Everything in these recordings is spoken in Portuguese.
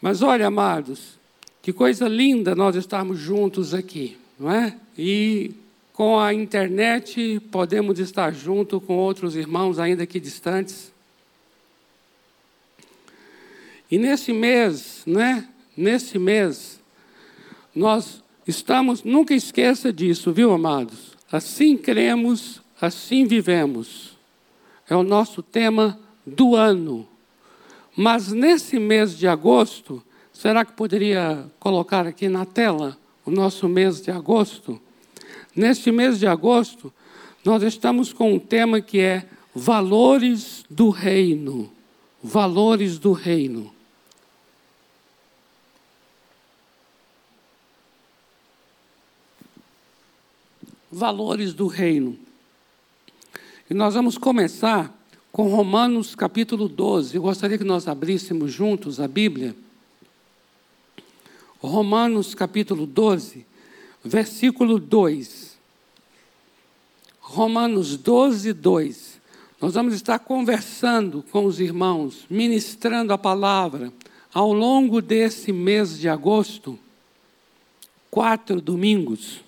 Mas olha, amados, que coisa linda nós estarmos juntos aqui, não é? E com a internet podemos estar junto com outros irmãos ainda aqui distantes. E nesse mês, né? Nesse mês, nós estamos, nunca esqueça disso, viu, amados? Assim cremos, assim vivemos. É o nosso tema do ano. Mas nesse mês de agosto, será que poderia colocar aqui na tela o nosso mês de agosto? Neste mês de agosto, nós estamos com um tema que é Valores do Reino. Valores do Reino. Valores do Reino. E nós vamos começar com Romanos capítulo 12. Eu gostaria que nós abríssemos juntos a Bíblia. Romanos capítulo 12, versículo 2. Romanos 12, 2. Nós vamos estar conversando com os irmãos, ministrando a palavra ao longo desse mês de agosto, quatro domingos,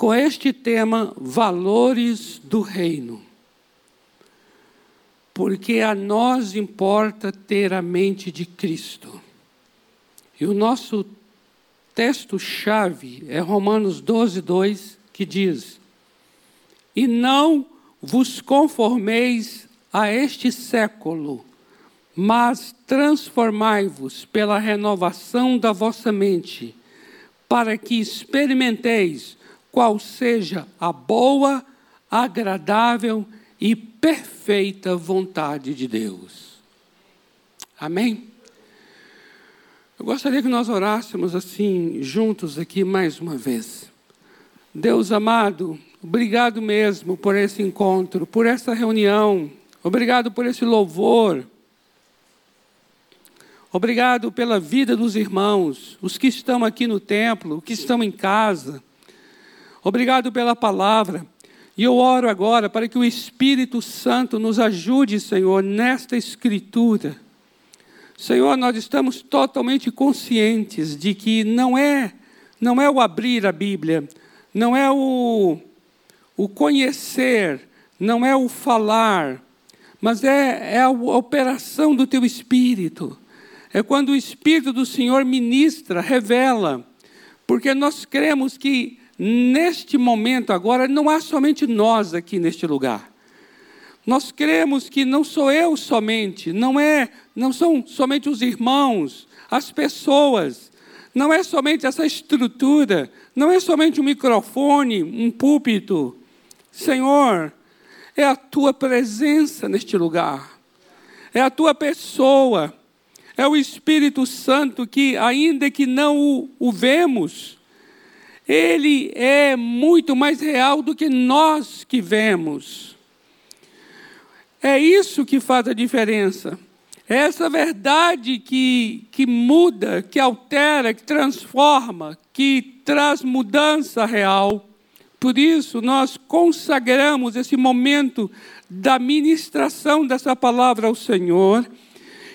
com este tema Valores do Reino. Porque a nós importa ter a mente de Cristo. E o nosso texto-chave é Romanos 12, 2 que diz: E não vos conformeis a este século, mas transformai-vos pela renovação da vossa mente, para que experimenteis qual seja a boa, agradável e perfeita vontade de Deus. Amém? Eu gostaria que nós orássemos assim, juntos aqui mais uma vez. Deus amado, obrigado mesmo por esse encontro, por essa reunião, obrigado por esse louvor. Obrigado pela vida dos irmãos, os que estão aqui no templo, os que estão em casa. Obrigado pela palavra. E eu oro agora para que o Espírito Santo nos ajude, Senhor, nesta escritura. Senhor, nós estamos totalmente conscientes de que não é não é o abrir a Bíblia, não é o, o conhecer, não é o falar, mas é, é a operação do teu Espírito. É quando o Espírito do Senhor ministra, revela, porque nós cremos que neste momento agora não há somente nós aqui neste lugar. Nós cremos que não sou eu somente, não é, não são somente os irmãos, as pessoas, não é somente essa estrutura, não é somente um microfone, um púlpito. Senhor, é a tua presença neste lugar, é a tua pessoa, é o Espírito Santo que, ainda que não o, o vemos, ele é muito mais real do que nós que vemos. É isso que faz a diferença. É essa verdade que, que muda, que altera, que transforma, que traz mudança real. Por isso, nós consagramos esse momento da ministração dessa palavra ao Senhor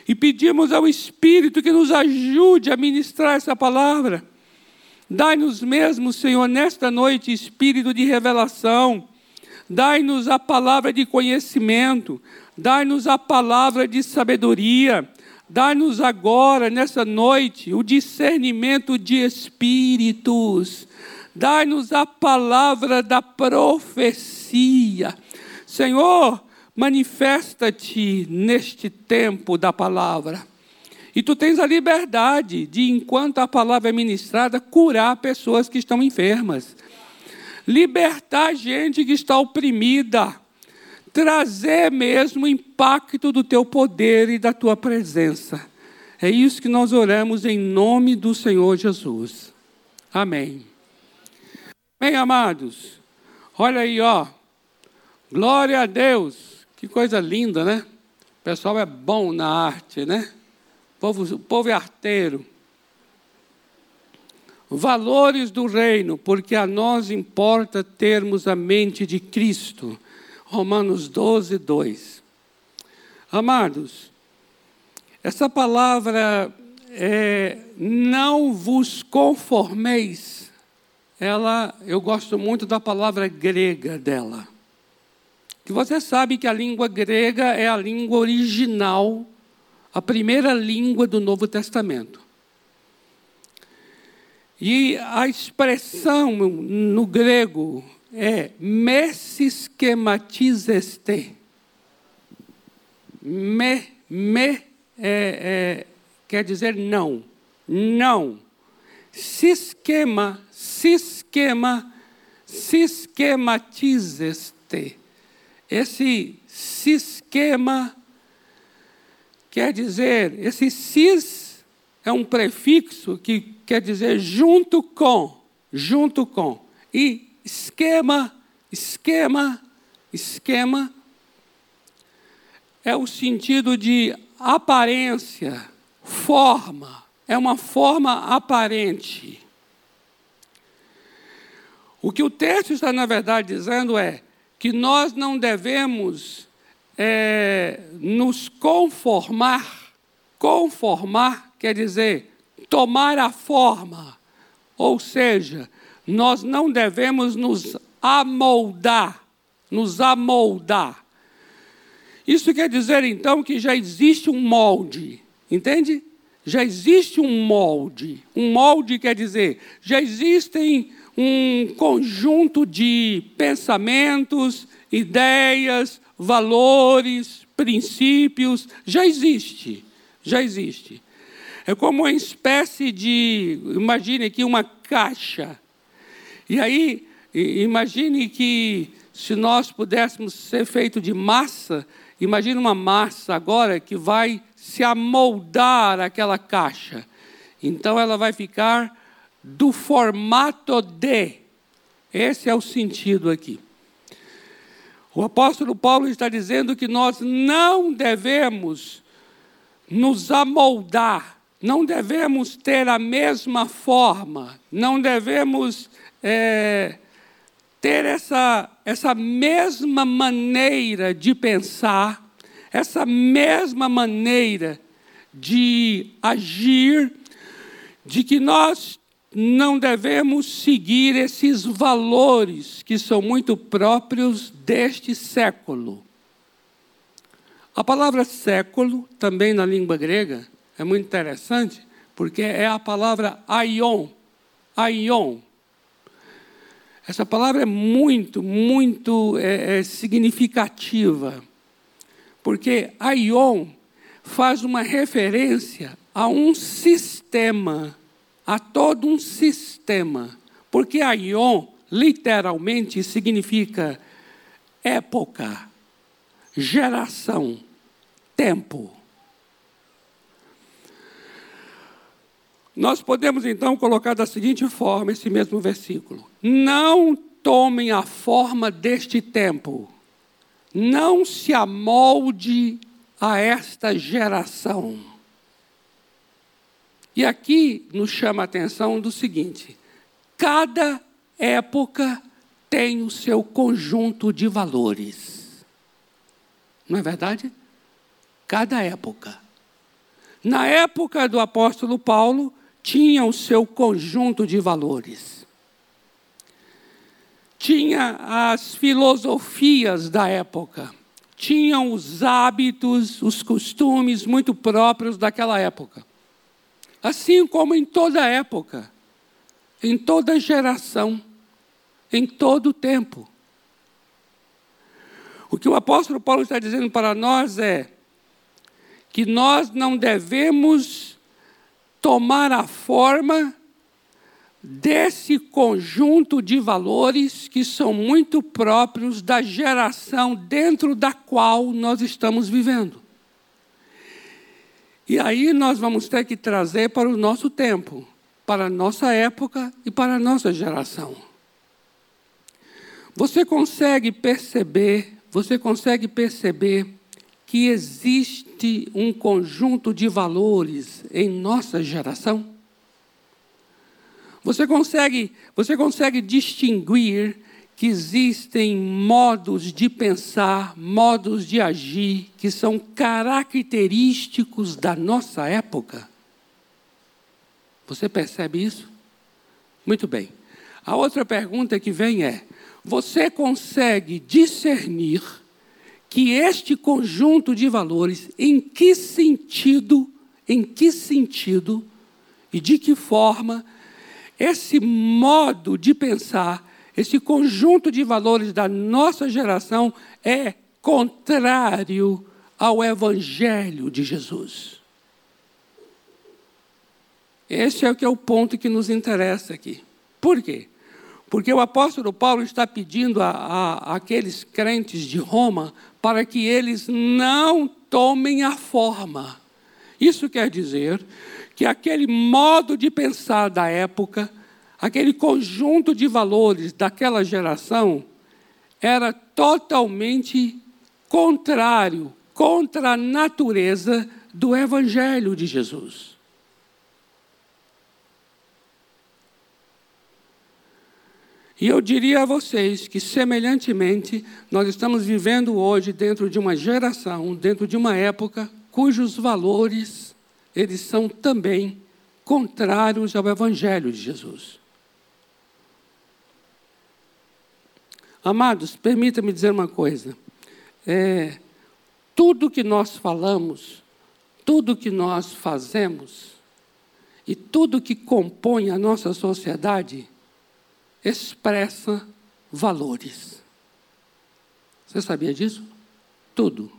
e pedimos ao Espírito que nos ajude a ministrar essa palavra. Dai-nos mesmo, Senhor, nesta noite, espírito de revelação. Dai-nos a palavra de conhecimento Dai-nos a palavra de sabedoria. Dai-nos agora, nessa noite, o discernimento de espíritos. Dai-nos a palavra da profecia. Senhor, manifesta-te neste tempo da palavra. E tu tens a liberdade de, enquanto a palavra é ministrada, curar pessoas que estão enfermas. Libertar gente que está oprimida trazer mesmo o impacto do teu poder e da tua presença. É isso que nós oramos em nome do Senhor Jesus. Amém. Bem, amados, olha aí, ó. Glória a Deus. Que coisa linda, né? O pessoal é bom na arte, né? O povo, o povo é arteiro. Valores do reino, porque a nós importa termos a mente de Cristo Romanos 12, 2. Amados, Essa palavra é, não vos conformeis, ela, eu gosto muito da palavra grega dela. Que você sabe que a língua grega é a língua original, a primeira língua do Novo Testamento. E a expressão no grego é messiskematizeste. Me, me é, é, quer dizer não. Não. Sistema, sistema, sistematizeste. Esse sistema quer dizer, esse cis é um prefixo que quer dizer junto com, junto com. E esquema, esquema, esquema é o sentido de aparência, forma, é uma forma aparente. O que o texto está, na verdade, dizendo é que nós não devemos é, nos conformar. Conformar quer dizer tomar a forma, ou seja, nós não devemos nos amoldar, nos amoldar. Isso quer dizer então que já existe um molde, entende? Já existe um molde. Um molde quer dizer, já existem um conjunto de pensamentos, ideias, valores, princípios, já existe, já existe. É como uma espécie de, imagine aqui uma caixa. E aí, imagine que se nós pudéssemos ser feito de massa, imagine uma massa agora que vai se amoldar aquela caixa. Então ela vai ficar do formato de. Esse é o sentido aqui. O apóstolo Paulo está dizendo que nós não devemos nos amoldar não devemos ter a mesma forma, não devemos é, ter essa, essa mesma maneira de pensar, essa mesma maneira de agir, de que nós não devemos seguir esses valores que são muito próprios deste século. A palavra século, também na língua grega, é muito interessante, porque é a palavra aion. Aion. Essa palavra é muito, muito é, é significativa, porque aion faz uma referência a um sistema, a todo um sistema. Porque aion, literalmente, significa época, geração, tempo. Nós podemos então colocar da seguinte forma esse mesmo versículo: Não tomem a forma deste tempo, não se amolde a esta geração. E aqui nos chama a atenção do seguinte: cada época tem o seu conjunto de valores. Não é verdade? Cada época. Na época do apóstolo Paulo, tinha o seu conjunto de valores. Tinha as filosofias da época, tinham os hábitos, os costumes muito próprios daquela época. Assim como em toda época, em toda geração, em todo tempo. O que o apóstolo Paulo está dizendo para nós é que nós não devemos tomar a forma desse conjunto de valores que são muito próprios da geração dentro da qual nós estamos vivendo. E aí nós vamos ter que trazer para o nosso tempo, para a nossa época e para a nossa geração. Você consegue perceber, você consegue perceber que existe um conjunto de valores em nossa geração? Você consegue, você consegue distinguir que existem modos de pensar, modos de agir que são característicos da nossa época? Você percebe isso? Muito bem. A outra pergunta que vem é: você consegue discernir que este conjunto de valores, em que sentido, em que sentido e de que forma esse modo de pensar esse conjunto de valores da nossa geração é contrário ao Evangelho de Jesus. Esse é o que é o ponto que nos interessa aqui. Por quê? Porque o apóstolo Paulo está pedindo a, a, aqueles crentes de Roma para que eles não tomem a forma. Isso quer dizer que aquele modo de pensar da época aquele conjunto de valores daquela geração era totalmente contrário, contra a natureza do Evangelho de Jesus. E eu diria a vocês que, semelhantemente, nós estamos vivendo hoje dentro de uma geração, dentro de uma época, cujos valores, eles são também contrários ao Evangelho de Jesus. Amados, permita-me dizer uma coisa. É, tudo que nós falamos, tudo que nós fazemos e tudo que compõe a nossa sociedade expressa valores. Você sabia disso? Tudo.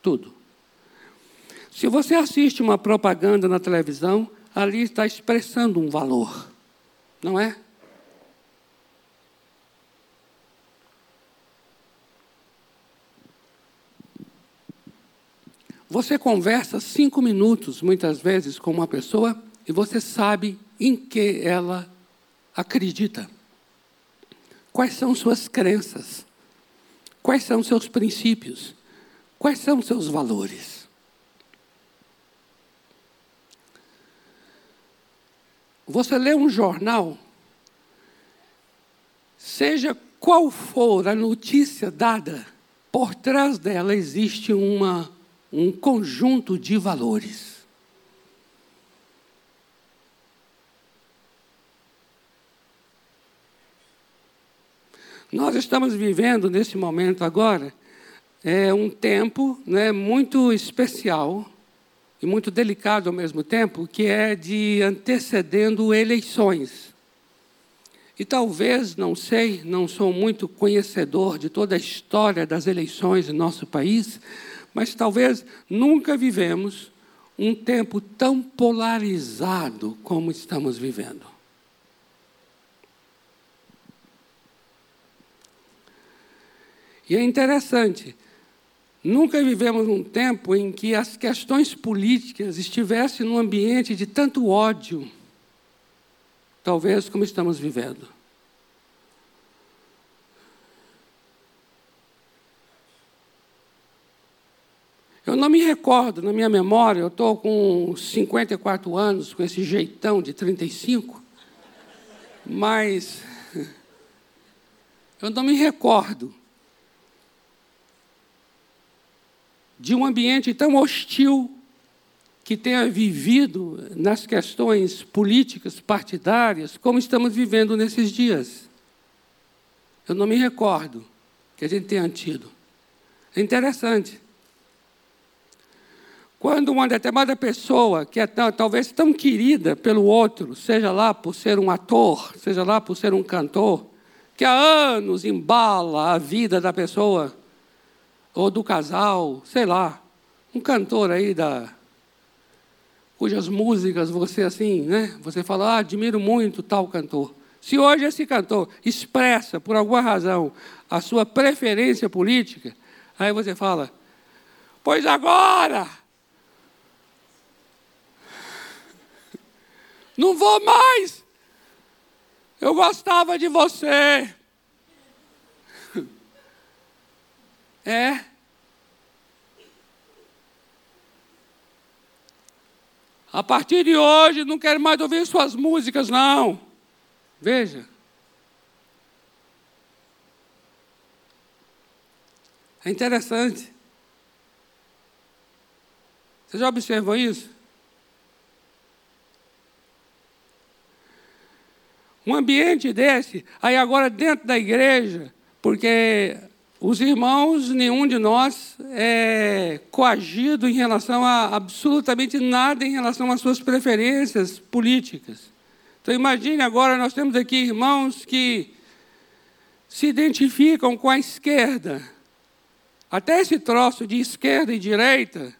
Tudo. Se você assiste uma propaganda na televisão, ali está expressando um valor, não é? Você conversa cinco minutos, muitas vezes, com uma pessoa e você sabe em que ela acredita. Quais são suas crenças? Quais são seus princípios? Quais são seus valores? Você lê um jornal, seja qual for a notícia dada, por trás dela existe uma um conjunto de valores. Nós estamos vivendo nesse momento agora é um tempo né, muito especial e muito delicado ao mesmo tempo, que é de antecedendo eleições. E talvez, não sei, não sou muito conhecedor de toda a história das eleições em nosso país, mas talvez nunca vivemos um tempo tão polarizado como estamos vivendo. E é interessante, nunca vivemos um tempo em que as questões políticas estivessem num ambiente de tanto ódio, talvez como estamos vivendo. Eu não me recordo, na minha memória, eu estou com 54 anos, com esse jeitão de 35, mas eu não me recordo de um ambiente tão hostil que tenha vivido nas questões políticas, partidárias, como estamos vivendo nesses dias. Eu não me recordo que a gente tenha tido. É interessante. Quando uma determinada pessoa, que é talvez tão querida pelo outro, seja lá por ser um ator, seja lá por ser um cantor, que há anos embala a vida da pessoa, ou do casal, sei lá, um cantor aí da cujas músicas você assim, né? Você fala, ah, admiro muito tal cantor. Se hoje esse cantor expressa por alguma razão a sua preferência política, aí você fala, pois agora Não vou mais. Eu gostava de você. É. A partir de hoje não quero mais ouvir suas músicas, não. Veja. É interessante. Você já observou isso? Um ambiente desse, aí agora dentro da igreja, porque os irmãos, nenhum de nós é coagido em relação a absolutamente nada em relação às suas preferências políticas. Então imagine agora, nós temos aqui irmãos que se identificam com a esquerda. Até esse troço de esquerda e direita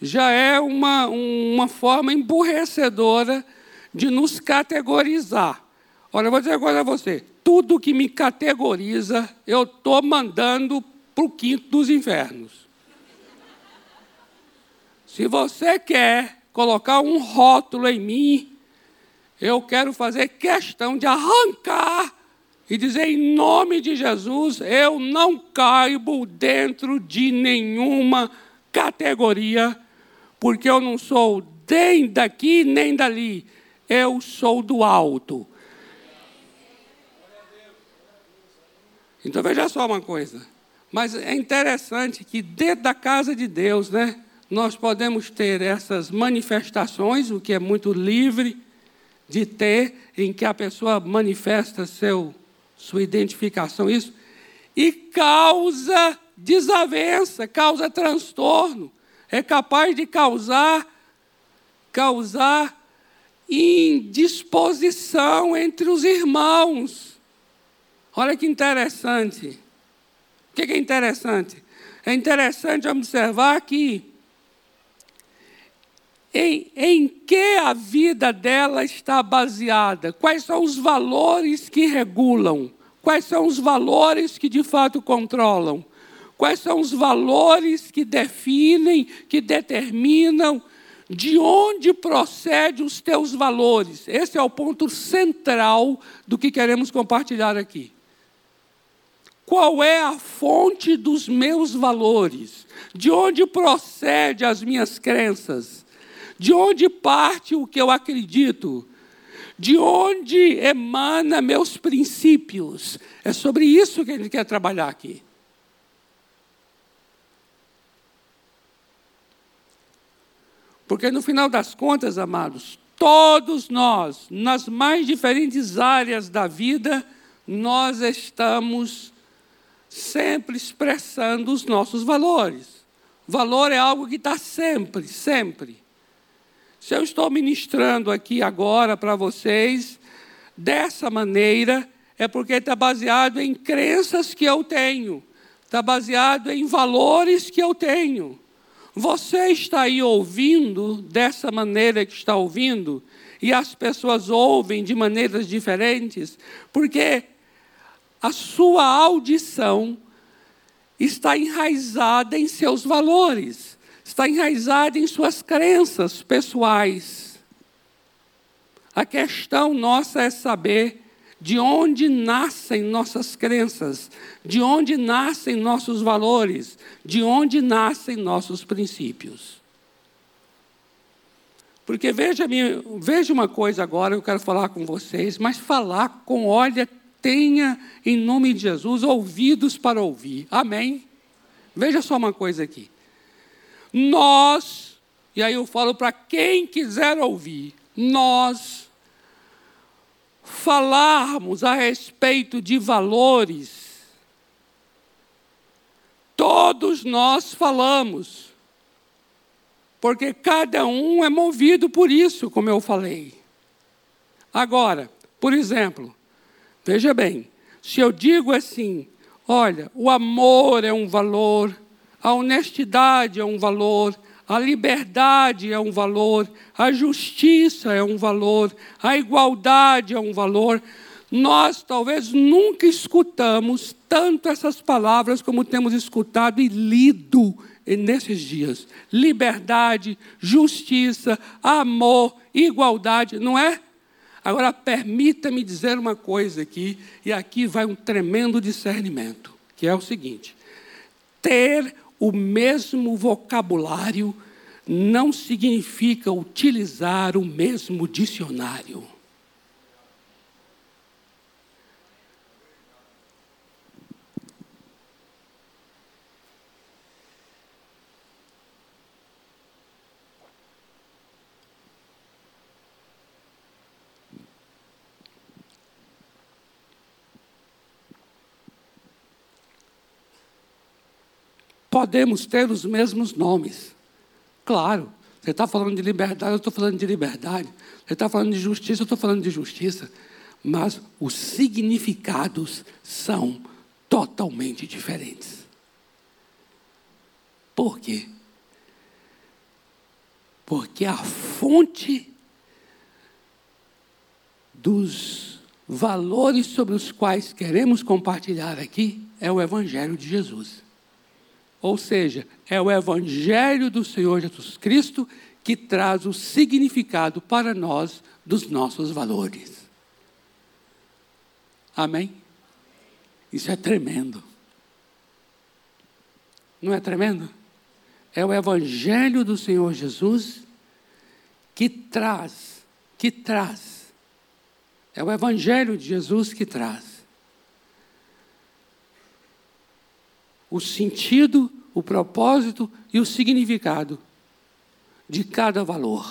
já é uma, uma forma emburrecedora de nos categorizar. Olha, eu vou dizer agora a você: tudo que me categoriza, eu estou mandando para o quinto dos infernos. Se você quer colocar um rótulo em mim, eu quero fazer questão de arrancar e dizer em nome de Jesus, eu não caibo dentro de nenhuma categoria, porque eu não sou nem daqui nem dali, eu sou do alto. Então veja só uma coisa. Mas é interessante que dentro da casa de Deus, né, nós podemos ter essas manifestações, o que é muito livre de ter, em que a pessoa manifesta seu, sua identificação, isso, e causa desavença, causa transtorno, é capaz de causar, causar indisposição entre os irmãos. Olha que interessante. O que é interessante? É interessante observar que em, em que a vida dela está baseada, quais são os valores que regulam, quais são os valores que de fato controlam, quais são os valores que definem, que determinam de onde procede os teus valores. Esse é o ponto central do que queremos compartilhar aqui. Qual é a fonte dos meus valores? De onde procede as minhas crenças? De onde parte o que eu acredito? De onde emana meus princípios? É sobre isso que ele quer trabalhar aqui. Porque no final das contas, amados, todos nós, nas mais diferentes áreas da vida, nós estamos sempre expressando os nossos valores. Valor é algo que está sempre, sempre. Se eu estou ministrando aqui agora para vocês dessa maneira, é porque está baseado em crenças que eu tenho, está baseado em valores que eu tenho. Você está aí ouvindo dessa maneira que está ouvindo, e as pessoas ouvem de maneiras diferentes, porque a sua audição está enraizada em seus valores, está enraizada em suas crenças pessoais. A questão nossa é saber de onde nascem nossas crenças, de onde nascem nossos valores, de onde nascem nossos princípios. Porque veja, veja uma coisa agora, eu quero falar com vocês, mas falar com olha tenha, em nome de Jesus, ouvidos para ouvir. Amém? Veja só uma coisa aqui. Nós, e aí eu falo para quem quiser ouvir, nós falarmos a respeito de valores, todos nós falamos, porque cada um é movido por isso, como eu falei. Agora, por exemplo, Veja bem, se eu digo assim, olha, o amor é um valor, a honestidade é um valor, a liberdade é um valor, a justiça é um valor, a igualdade é um valor. Nós talvez nunca escutamos tanto essas palavras como temos escutado e lido nesses dias. Liberdade, justiça, amor, igualdade, não é? Agora, permita-me dizer uma coisa aqui, e aqui vai um tremendo discernimento, que é o seguinte: ter o mesmo vocabulário não significa utilizar o mesmo dicionário. Podemos ter os mesmos nomes. Claro, você está falando de liberdade, eu estou falando de liberdade. Você está falando de justiça, eu estou falando de justiça. Mas os significados são totalmente diferentes. Por quê? Porque a fonte dos valores sobre os quais queremos compartilhar aqui é o Evangelho de Jesus. Ou seja, é o Evangelho do Senhor Jesus Cristo que traz o significado para nós dos nossos valores. Amém? Isso é tremendo. Não é tremendo? É o Evangelho do Senhor Jesus que traz, que traz. É o Evangelho de Jesus que traz o sentido, o propósito e o significado de cada valor.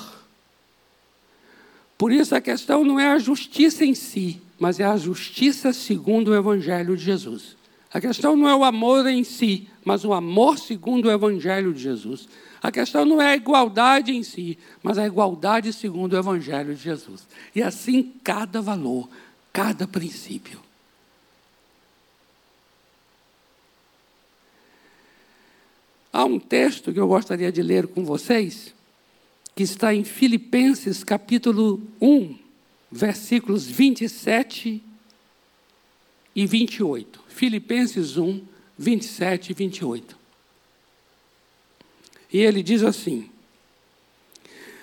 Por isso a questão não é a justiça em si, mas é a justiça segundo o Evangelho de Jesus. A questão não é o amor em si, mas o amor segundo o Evangelho de Jesus. A questão não é a igualdade em si, mas a igualdade segundo o Evangelho de Jesus. E assim cada valor, cada princípio. Há um texto que eu gostaria de ler com vocês, que está em Filipenses capítulo 1, versículos 27 e 28. Filipenses 1, 27 e 28. E ele diz assim: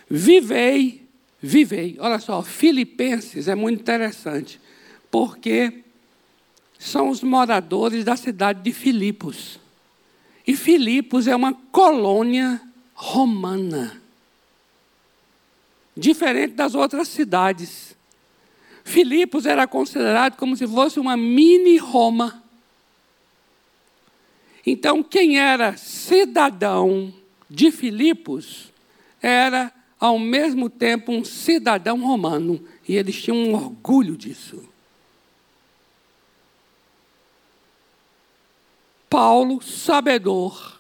Vivei, vivei. Olha só, Filipenses é muito interessante, porque são os moradores da cidade de Filipos. E Filipos é uma colônia romana, diferente das outras cidades. Filipos era considerado como se fosse uma mini Roma. Então, quem era cidadão de Filipos era, ao mesmo tempo, um cidadão romano. E eles tinham um orgulho disso. Paulo, sabedor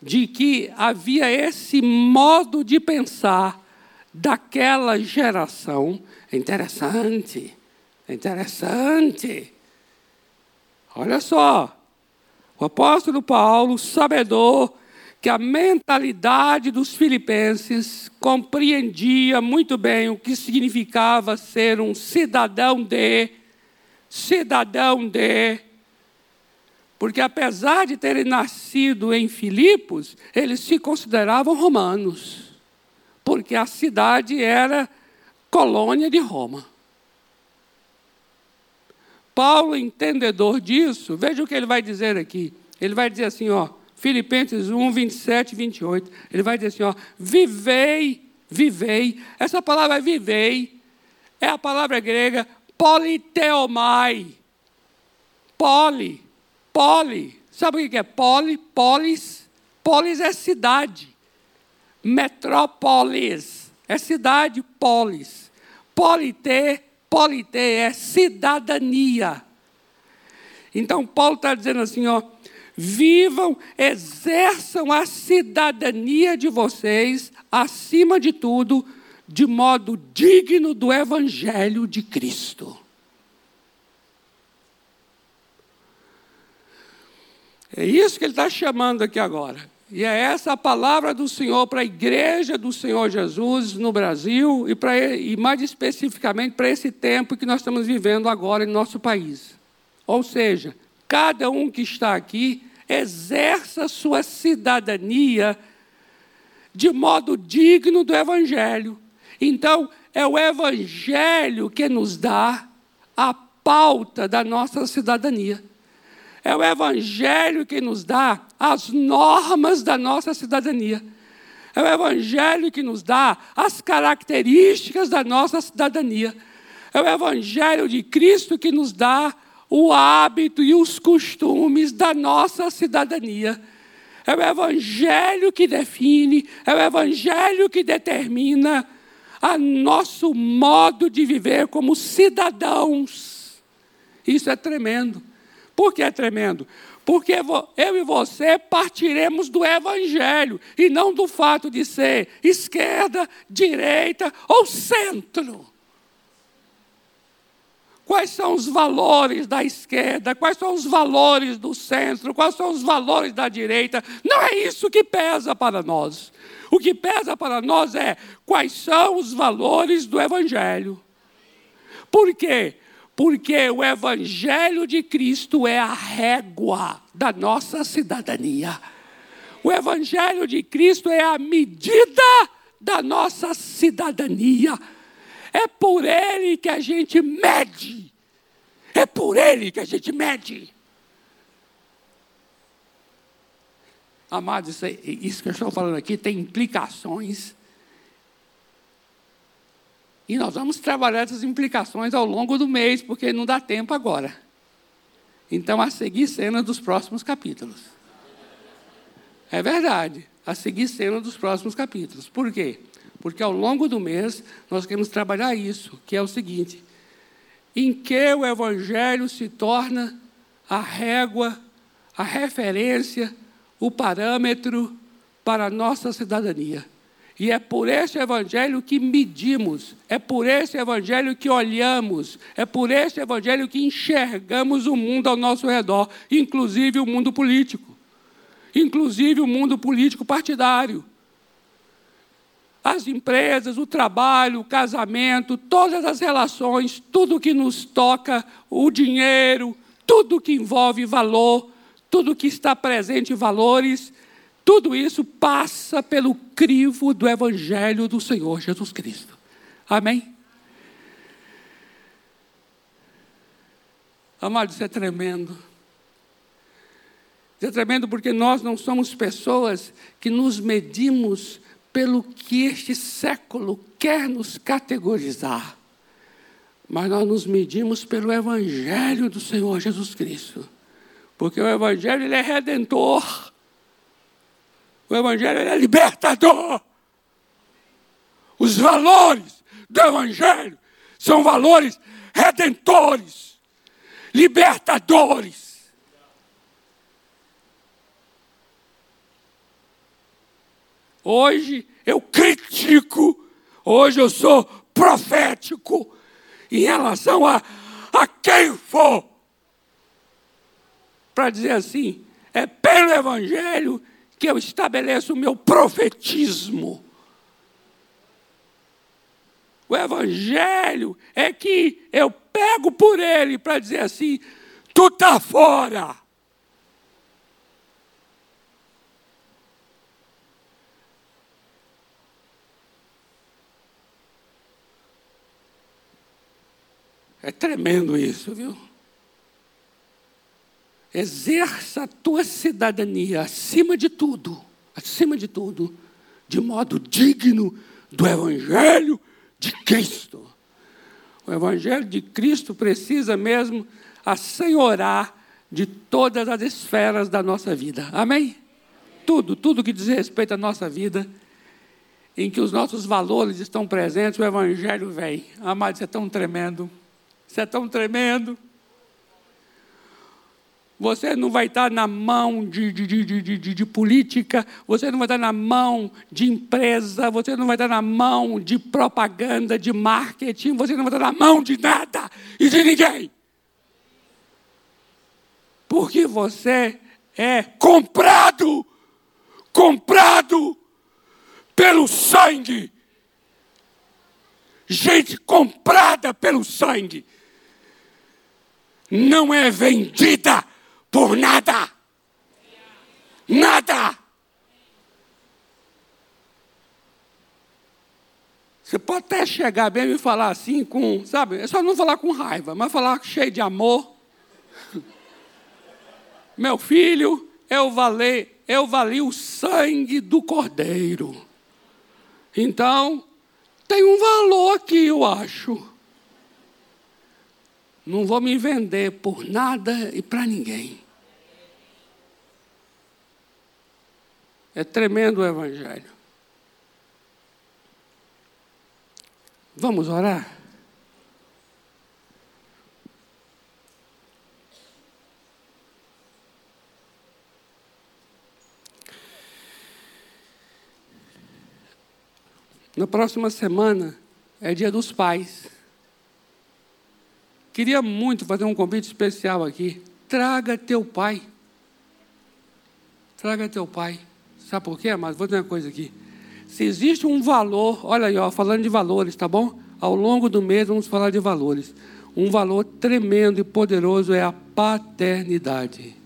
de que havia esse modo de pensar daquela geração, é interessante, é interessante. Olha só, o apóstolo Paulo, sabedor que a mentalidade dos filipenses compreendia muito bem o que significava ser um cidadão de, cidadão de, porque apesar de terem nascido em Filipos, eles se consideravam romanos. Porque a cidade era colônia de Roma. Paulo, entendedor disso, veja o que ele vai dizer aqui. Ele vai dizer assim, ó, Filipenses 1, 27 e 28. Ele vai dizer assim, ó, vivei, vivei. Essa palavra vivei é a palavra grega politeomai. Poli Poli. Sabe o que é poli? Polis. Polis é cidade. Metrópolis é cidade, polis. Polite, polite é cidadania. Então Paulo está dizendo assim, ó, vivam, exerçam a cidadania de vocês, acima de tudo, de modo digno do Evangelho de Cristo. É isso que ele está chamando aqui agora. E é essa a palavra do Senhor para a igreja do Senhor Jesus no Brasil e, para, e mais especificamente para esse tempo que nós estamos vivendo agora em nosso país. Ou seja, cada um que está aqui exerça sua cidadania de modo digno do Evangelho. Então, é o Evangelho que nos dá a pauta da nossa cidadania. É o Evangelho que nos dá as normas da nossa cidadania. É o Evangelho que nos dá as características da nossa cidadania. É o Evangelho de Cristo que nos dá o hábito e os costumes da nossa cidadania. É o Evangelho que define, é o Evangelho que determina a nosso modo de viver como cidadãos. Isso é tremendo. Por que é tremendo? Porque eu e você partiremos do Evangelho e não do fato de ser esquerda, direita ou centro. Quais são os valores da esquerda? Quais são os valores do centro? Quais são os valores da direita? Não é isso que pesa para nós. O que pesa para nós é quais são os valores do Evangelho. Por quê? Porque o Evangelho de Cristo é a régua da nossa cidadania. O Evangelho de Cristo é a medida da nossa cidadania. É por ele que a gente mede. É por ele que a gente mede. Amados, isso, isso que eu estou falando aqui tem implicações e nós vamos trabalhar essas implicações ao longo do mês, porque não dá tempo agora. Então, a seguir cena dos próximos capítulos. É verdade, a seguir cena dos próximos capítulos. Por quê? Porque ao longo do mês nós queremos trabalhar isso, que é o seguinte: em que o Evangelho se torna a régua, a referência, o parâmetro para a nossa cidadania. E é por esse evangelho que medimos, é por esse evangelho que olhamos, é por esse evangelho que enxergamos o mundo ao nosso redor, inclusive o mundo político, inclusive o mundo político partidário. As empresas, o trabalho, o casamento, todas as relações, tudo que nos toca, o dinheiro, tudo que envolve valor, tudo que está presente em valores, tudo isso passa pelo crivo do Evangelho do Senhor Jesus Cristo. Amém? Amado, isso é tremendo. Isso é tremendo porque nós não somos pessoas que nos medimos pelo que este século quer nos categorizar. Mas nós nos medimos pelo Evangelho do Senhor Jesus Cristo. Porque o Evangelho ele é redentor. O Evangelho é libertador. Os valores do Evangelho são valores redentores, libertadores. Hoje eu critico, hoje eu sou profético em relação a, a quem for. Para dizer assim, é pelo Evangelho que eu estabeleço o meu profetismo. O Evangelho é que eu pego por ele para dizer assim: tu está fora. É tremendo isso, viu? Exerça a tua cidadania acima de tudo, acima de tudo, de modo digno do Evangelho de Cristo. O Evangelho de Cristo precisa mesmo assenhorar de todas as esferas da nossa vida. Amém? Tudo, tudo que diz respeito à nossa vida, em que os nossos valores estão presentes, o Evangelho vem. Amado, isso é tão tremendo. Isso é tão tremendo. Você não vai estar na mão de, de, de, de, de, política, você não vai estar na mão de empresa, você não vai estar na mão de propaganda, de marketing, você não vai estar na mão de nada e de ninguém. Porque você é comprado, comprado pelo sangue. Gente comprada pelo sangue. Não é vendida por nada. Nada. Você pode até chegar bem e falar assim com, sabe, é só não falar com raiva, mas falar cheio de amor. Meu filho, eu vali, eu vali o sangue do cordeiro. Então, tem um valor aqui, eu acho. Não vou me vender por nada e para ninguém. É tremendo o Evangelho. Vamos orar? Na próxima semana é dia dos pais. Queria muito fazer um convite especial aqui. Traga teu pai. Traga teu pai. Sabe por quê, Mas Vou dizer uma coisa aqui. Se existe um valor, olha aí, ó, falando de valores, tá bom? Ao longo do mês vamos falar de valores. Um valor tremendo e poderoso é a paternidade.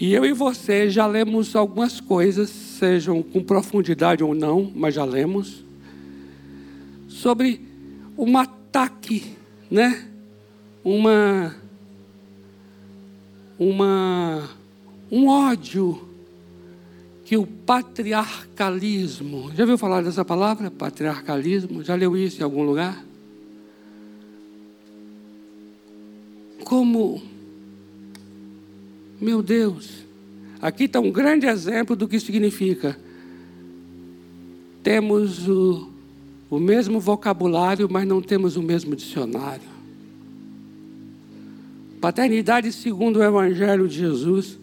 E eu e você já lemos algumas coisas, sejam com profundidade ou não, mas já lemos, sobre um ataque, né? Uma, uma, um ódio que o patriarcalismo, já ouviu falar dessa palavra? Patriarcalismo? Já leu isso em algum lugar? Como meu Deus, aqui está um grande exemplo do que significa. Temos o, o mesmo vocabulário, mas não temos o mesmo dicionário. Paternidade segundo o Evangelho de Jesus.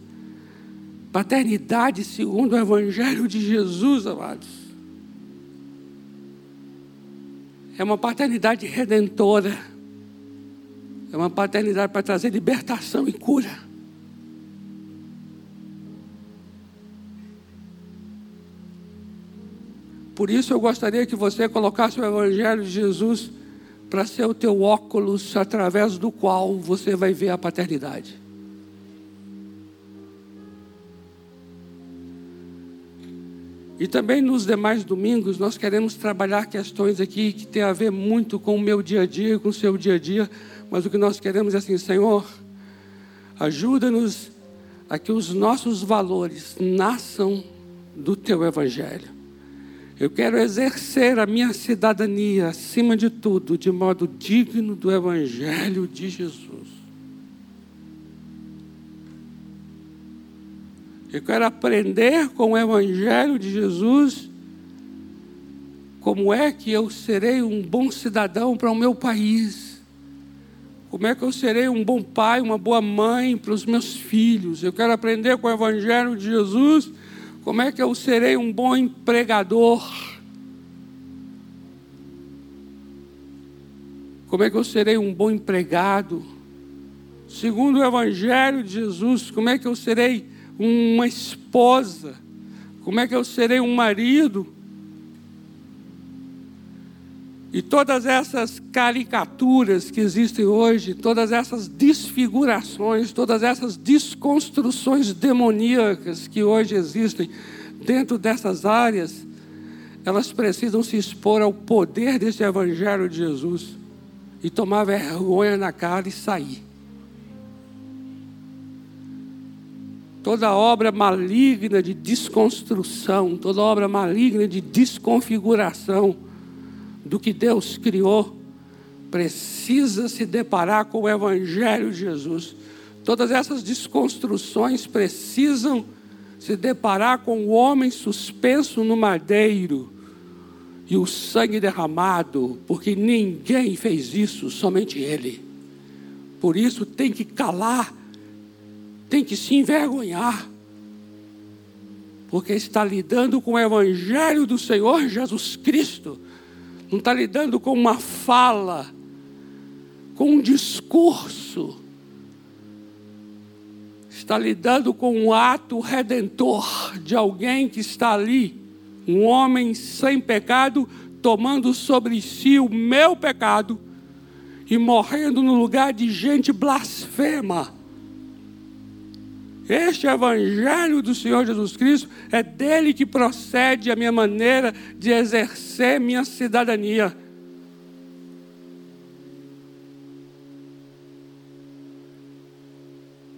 Paternidade segundo o Evangelho de Jesus, amados. É uma paternidade redentora. É uma paternidade para trazer libertação e cura. Por isso eu gostaria que você colocasse o Evangelho de Jesus para ser o teu óculos através do qual você vai ver a paternidade. E também nos demais domingos nós queremos trabalhar questões aqui que tem a ver muito com o meu dia a dia, com o seu dia a dia, mas o que nós queremos é assim, Senhor, ajuda-nos a que os nossos valores nasçam do teu evangelho. Eu quero exercer a minha cidadania, acima de tudo, de modo digno do Evangelho de Jesus. Eu quero aprender com o Evangelho de Jesus como é que eu serei um bom cidadão para o meu país. Como é que eu serei um bom pai, uma boa mãe para os meus filhos. Eu quero aprender com o Evangelho de Jesus como é que eu serei um bom empregador? Como é que eu serei um bom empregado? Segundo o Evangelho de Jesus, como é que eu serei uma esposa? Como é que eu serei um marido? E todas essas caricaturas que existem hoje, todas essas desfigurações, todas essas desconstruções demoníacas que hoje existem dentro dessas áreas, elas precisam se expor ao poder desse Evangelho de Jesus e tomar vergonha na cara e sair. Toda obra maligna de desconstrução, toda obra maligna de desconfiguração, do que Deus criou, precisa se deparar com o Evangelho de Jesus. Todas essas desconstruções precisam se deparar com o homem suspenso no madeiro e o sangue derramado, porque ninguém fez isso, somente Ele. Por isso tem que calar, tem que se envergonhar, porque está lidando com o Evangelho do Senhor Jesus Cristo não está lidando com uma fala, com um discurso, está lidando com um ato redentor de alguém que está ali, um homem sem pecado, tomando sobre si o meu pecado e morrendo no lugar de gente blasfema este Evangelho do Senhor Jesus Cristo é dele que procede a minha maneira de exercer minha cidadania.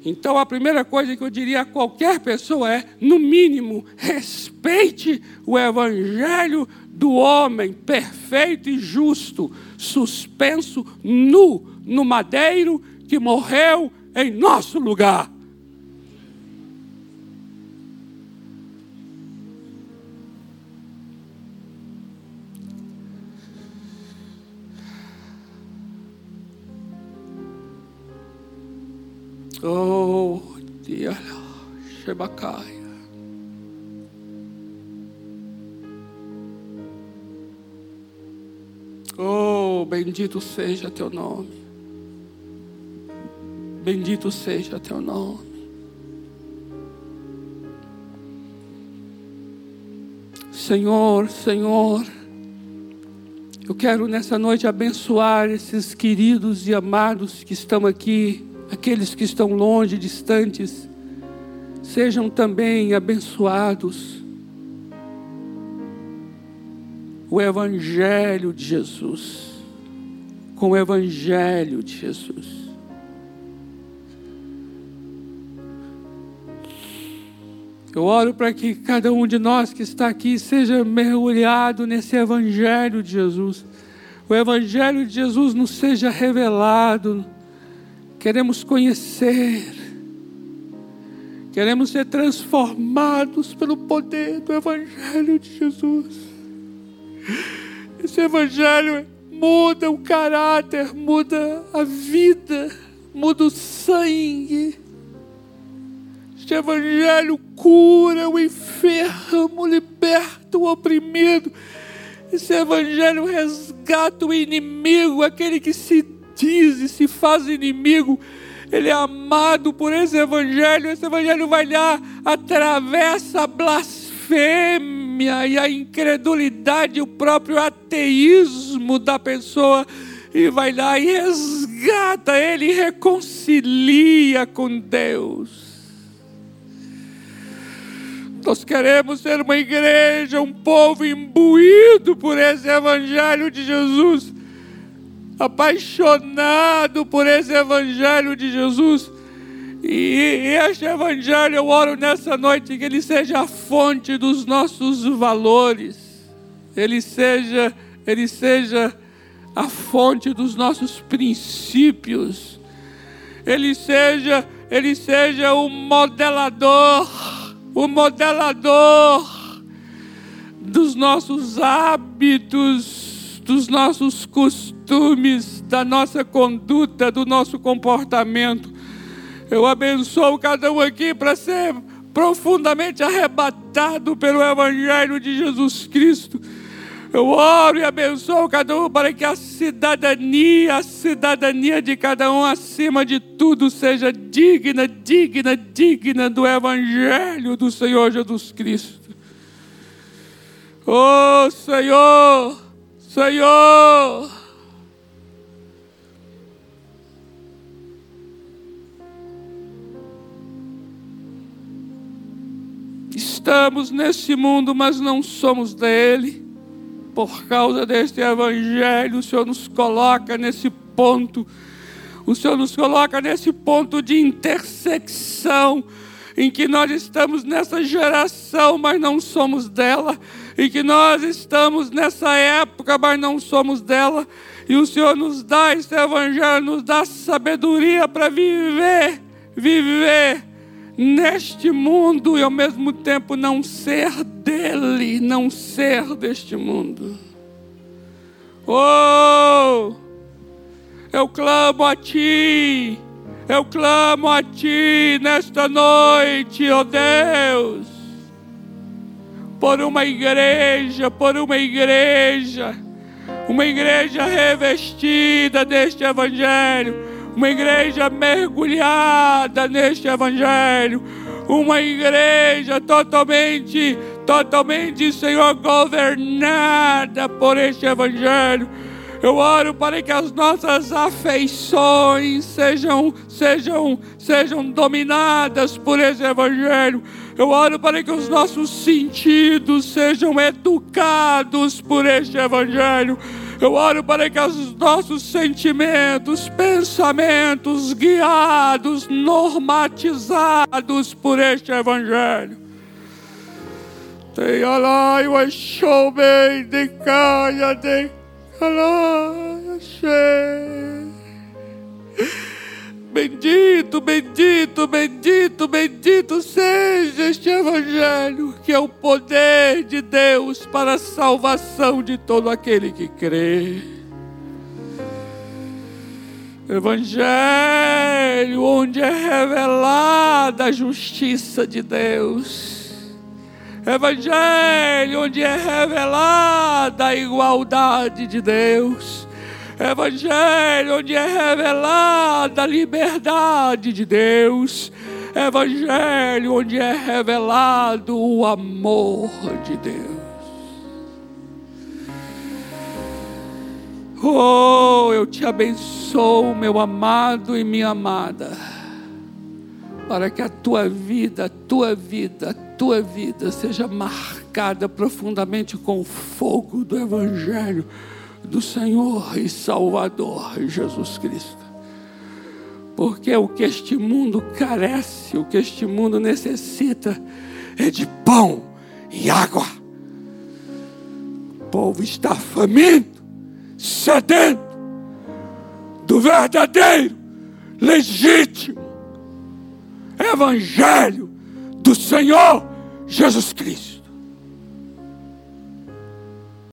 Então, a primeira coisa que eu diria a qualquer pessoa é, no mínimo, respeite o Evangelho do homem perfeito e justo, suspenso nu no madeiro que morreu em nosso lugar. Sherbacaia. Oh, bendito seja teu nome. Bendito seja teu nome. Senhor, Senhor, eu quero nessa noite abençoar esses queridos e amados que estão aqui, aqueles que estão longe, distantes, sejam também abençoados. O Evangelho de Jesus, com o Evangelho de Jesus. Eu oro para que cada um de nós que está aqui seja mergulhado nesse Evangelho de Jesus. O Evangelho de Jesus nos seja revelado. Queremos conhecer. Queremos ser transformados pelo poder do Evangelho de Jesus. Esse Evangelho muda o caráter, muda a vida, muda o sangue este evangelho cura o enfermo, liberta o oprimido. Esse evangelho resgata o inimigo, aquele que se diz e se faz inimigo. Ele é amado por esse evangelho. Esse evangelho vai lá, atravessa a blasfêmia e a incredulidade, o próprio ateísmo da pessoa e vai lá e resgata ele, reconcilia com Deus. Nós queremos ser uma igreja, um povo imbuído por esse Evangelho de Jesus, apaixonado por esse Evangelho de Jesus. E este Evangelho, eu oro nessa noite, que ele seja a fonte dos nossos valores, ele seja, ele seja a fonte dos nossos princípios, ele seja, ele seja o modelador o modelador dos nossos hábitos, dos nossos costumes, da nossa conduta, do nosso comportamento. Eu abençoo cada um aqui para ser profundamente arrebatado pelo Evangelho de Jesus Cristo eu oro e abençoo cada um para que a cidadania, a cidadania de cada um acima de tudo seja digna, digna, digna do Evangelho do Senhor Jesus Cristo. Oh Senhor, Senhor. Estamos nesse mundo, mas não somos dele. Por causa deste Evangelho, o Senhor nos coloca nesse ponto, o Senhor nos coloca nesse ponto de intersecção, em que nós estamos nessa geração, mas não somos dela, em que nós estamos nessa época, mas não somos dela, e o Senhor nos dá esse Evangelho, nos dá sabedoria para viver, viver neste mundo e ao mesmo tempo não ser dele, não ser deste mundo. Oh, eu clamo a ti, eu clamo a ti nesta noite, ó oh Deus, por uma igreja, por uma igreja, uma igreja revestida deste Evangelho uma igreja mergulhada neste Evangelho, uma igreja totalmente, totalmente, Senhor, governada por este Evangelho. Eu oro para que as nossas afeições sejam, sejam, sejam dominadas por esse Evangelho. Eu oro para que os nossos sentidos sejam educados por este Evangelho. Eu oro para que os nossos sentimentos, pensamentos guiados, normatizados por este Evangelho. Tem alai o show bem de caia de alai Bendito, bendito, bendito, bendito seja este Evangelho, que é o poder de Deus para a salvação de todo aquele que crê. Evangelho onde é revelada a justiça de Deus. Evangelho onde é revelada a igualdade de Deus Evangelho onde é revelada a liberdade de Deus. Evangelho onde é revelado o amor de Deus. Oh, eu te abençoo, meu amado e minha amada, para que a tua vida, a tua vida, a tua vida seja marcada profundamente com o fogo do Evangelho do Senhor e Salvador Jesus Cristo. Porque o que este mundo carece, o que este mundo necessita, é de pão e água. O povo está faminto, sedento do verdadeiro, legítimo Evangelho do Senhor Jesus Cristo.